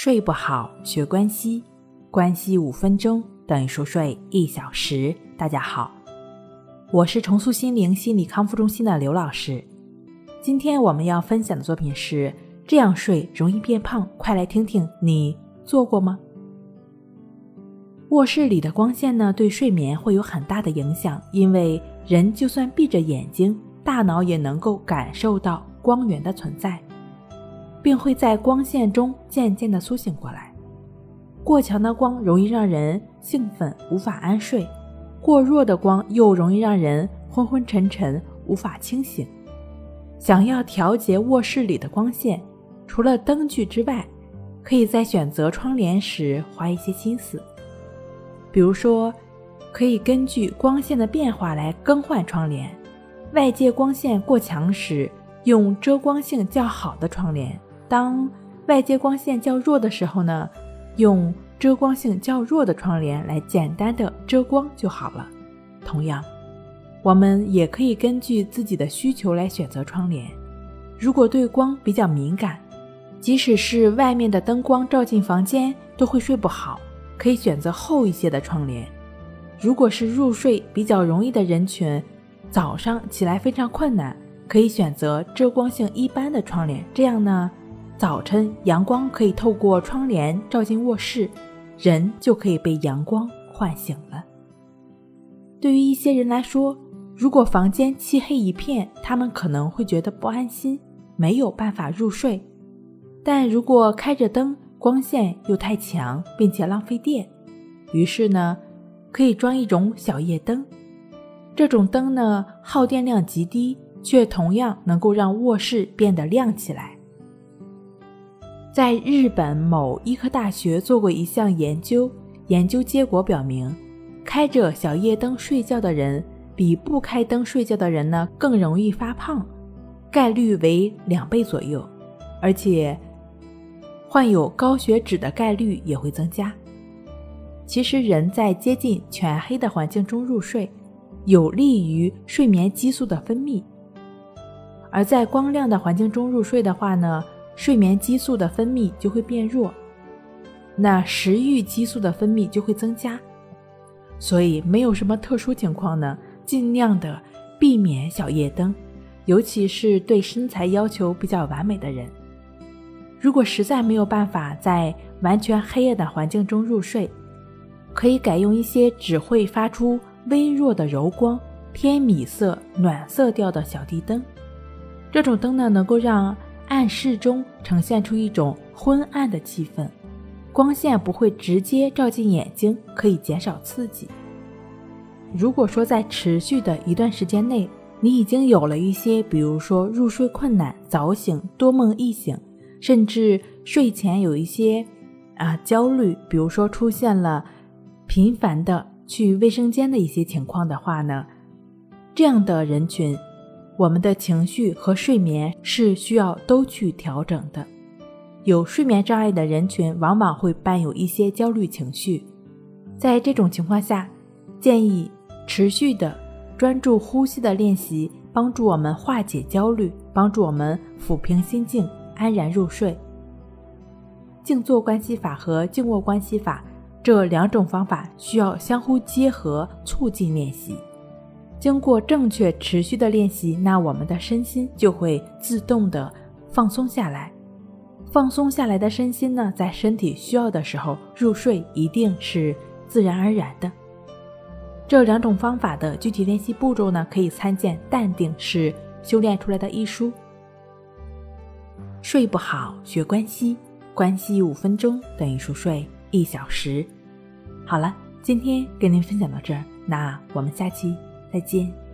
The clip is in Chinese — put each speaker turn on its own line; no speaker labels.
睡不好，学关西，关西五分钟等于熟睡一小时。大家好，我是重塑心灵心理康复中心的刘老师。今天我们要分享的作品是：这样睡容易变胖，快来听听，你做过吗？卧室里的光线呢，对睡眠会有很大的影响，因为人就算闭着眼睛，大脑也能够感受到光源的存在。并会在光线中渐渐地苏醒过来。过强的光容易让人兴奋，无法安睡；过弱的光又容易让人昏昏沉沉，无法清醒。想要调节卧室里的光线，除了灯具之外，可以在选择窗帘时花一些心思。比如说，可以根据光线的变化来更换窗帘。外界光线过强时，用遮光性较好的窗帘。当外界光线较弱的时候呢，用遮光性较弱的窗帘来简单的遮光就好了。同样，我们也可以根据自己的需求来选择窗帘。如果对光比较敏感，即使是外面的灯光照进房间都会睡不好，可以选择厚一些的窗帘。如果是入睡比较容易的人群，早上起来非常困难，可以选择遮光性一般的窗帘。这样呢。早晨，阳光可以透过窗帘照进卧室，人就可以被阳光唤醒了。对于一些人来说，如果房间漆黑一片，他们可能会觉得不安心，没有办法入睡。但如果开着灯，光线又太强，并且浪费电，于是呢，可以装一种小夜灯。这种灯呢，耗电量极低，却同样能够让卧室变得亮起来。在日本某医科大学做过一项研究，研究结果表明，开着小夜灯睡觉的人比不开灯睡觉的人呢更容易发胖，概率为两倍左右，而且患有高血脂的概率也会增加。其实，人在接近全黑的环境中入睡，有利于睡眠激素的分泌；而在光亮的环境中入睡的话呢？睡眠激素的分泌就会变弱，那食欲激素的分泌就会增加，所以没有什么特殊情况呢，尽量的避免小夜灯，尤其是对身材要求比较完美的人。如果实在没有办法在完全黑暗的环境中入睡，可以改用一些只会发出微弱的柔光、偏米色、暖色调的小地灯。这种灯呢，能够让暗室中呈现出一种昏暗的气氛，光线不会直接照进眼睛，可以减少刺激。如果说在持续的一段时间内，你已经有了一些，比如说入睡困难、早醒、多梦易醒，甚至睡前有一些啊焦虑，比如说出现了频繁的去卫生间的一些情况的话呢，这样的人群。我们的情绪和睡眠是需要都去调整的。有睡眠障碍的人群往往会伴有一些焦虑情绪，在这种情况下，建议持续的专注呼吸的练习，帮助我们化解焦虑，帮助我们抚平心境，安然入睡。静坐关系法和静卧关系法这两种方法需要相互结合，促进练习。经过正确持续的练习，那我们的身心就会自动的放松下来。放松下来的身心呢，在身体需要的时候入睡，一定是自然而然的。这两种方法的具体练习步骤呢，可以参见《淡定是修炼出来的》一书。睡不好学关西，关西五分钟等于熟睡一小时。好了，今天跟您分享到这儿，那我们下期。再见。